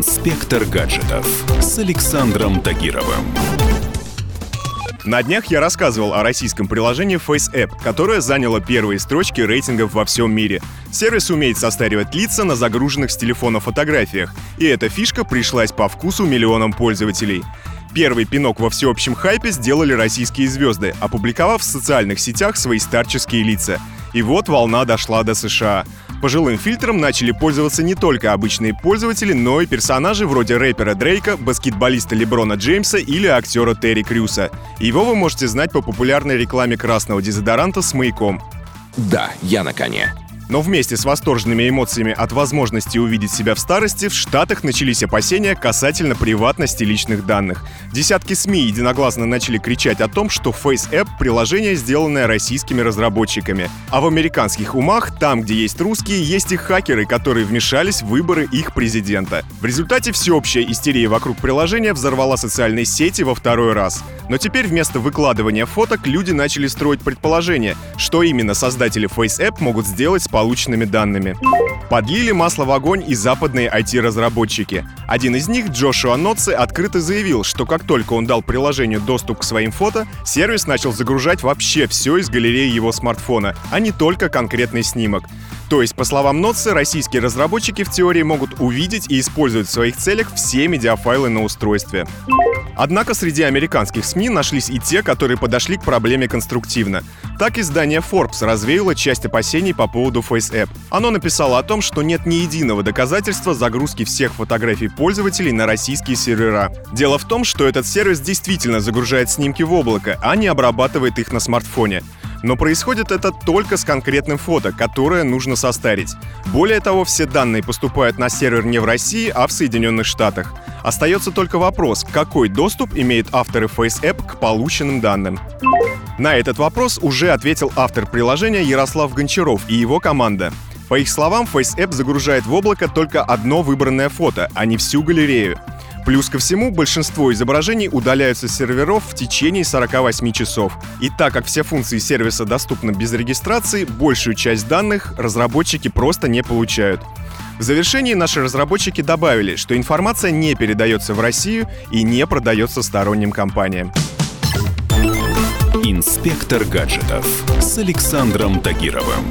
Инспектор гаджетов с Александром Тагировым. На днях я рассказывал о российском приложении FaceApp, которое заняло первые строчки рейтингов во всем мире. Сервис умеет состаривать лица на загруженных с телефона фотографиях, и эта фишка пришлась по вкусу миллионам пользователей. Первый пинок во всеобщем хайпе сделали российские звезды, опубликовав в социальных сетях свои старческие лица. И вот волна дошла до США. Пожилым фильтром начали пользоваться не только обычные пользователи, но и персонажи вроде рэпера Дрейка, баскетболиста Леброна Джеймса или актера Терри Крюса. Его вы можете знать по популярной рекламе красного дезодоранта с маяком. Да, я на коне. Но вместе с восторженными эмоциями от возможности увидеть себя в старости в Штатах начались опасения касательно приватности личных данных. Десятки СМИ единогласно начали кричать о том, что FaceApp — приложение, сделанное российскими разработчиками. А в американских умах, там, где есть русские, есть и хакеры, которые вмешались в выборы их президента. В результате всеобщая истерия вокруг приложения взорвала социальные сети во второй раз. Но теперь вместо выкладывания фоток люди начали строить предположения, что именно создатели FaceApp могут сделать с полученными данными. Подлили масло в огонь и западные IT-разработчики. Один из них, Джошуа Нотце, открыто заявил, что как только он дал приложению доступ к своим фото, сервис начал загружать вообще все из галереи его смартфона, а не только конкретный снимок. То есть, по словам Нотса, российские разработчики в теории могут увидеть и использовать в своих целях все медиафайлы на устройстве. Однако среди американских СМИ нашлись и те, которые подошли к проблеме конструктивно. Так издание Forbes развеяло часть опасений по поводу FaceApp. Оно написало о том, что нет ни единого доказательства загрузки всех фотографий пользователей на российские сервера. Дело в том, что этот сервис действительно загружает снимки в облако, а не обрабатывает их на смартфоне. Но происходит это только с конкретным фото, которое нужно состарить. Более того, все данные поступают на сервер не в России, а в Соединенных Штатах. Остается только вопрос, какой доступ имеют авторы FaceApp к полученным данным. На этот вопрос уже ответил автор приложения Ярослав Гончаров и его команда. По их словам, FaceApp загружает в облако только одно выбранное фото, а не всю галерею. Плюс ко всему, большинство изображений удаляются с серверов в течение 48 часов. И так как все функции сервиса доступны без регистрации, большую часть данных разработчики просто не получают. В завершении наши разработчики добавили, что информация не передается в Россию и не продается сторонним компаниям. Инспектор гаджетов с Александром Тагировым.